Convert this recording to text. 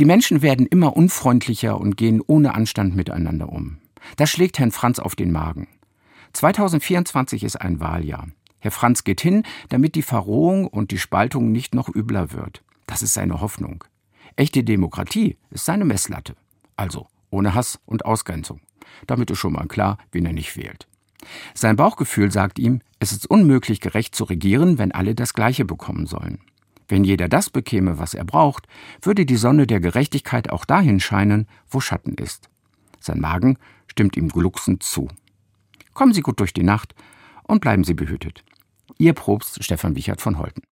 Die Menschen werden immer unfreundlicher und gehen ohne Anstand miteinander um. Das schlägt Herrn Franz auf den Magen. 2024 ist ein Wahljahr. Herr Franz geht hin, damit die Verrohung und die Spaltung nicht noch übler wird. Das ist seine Hoffnung. Echte Demokratie ist seine Messlatte. Also ohne Hass und Ausgrenzung. Damit ist schon mal klar, wen er nicht wählt. Sein Bauchgefühl sagt ihm, es ist unmöglich gerecht zu regieren, wenn alle das Gleiche bekommen sollen. Wenn jeder das bekäme, was er braucht, würde die Sonne der Gerechtigkeit auch dahin scheinen, wo Schatten ist. Sein Magen stimmt ihm glucksend zu. Kommen Sie gut durch die Nacht und bleiben Sie behütet. Ihr Probst Stefan Wichert von Holten.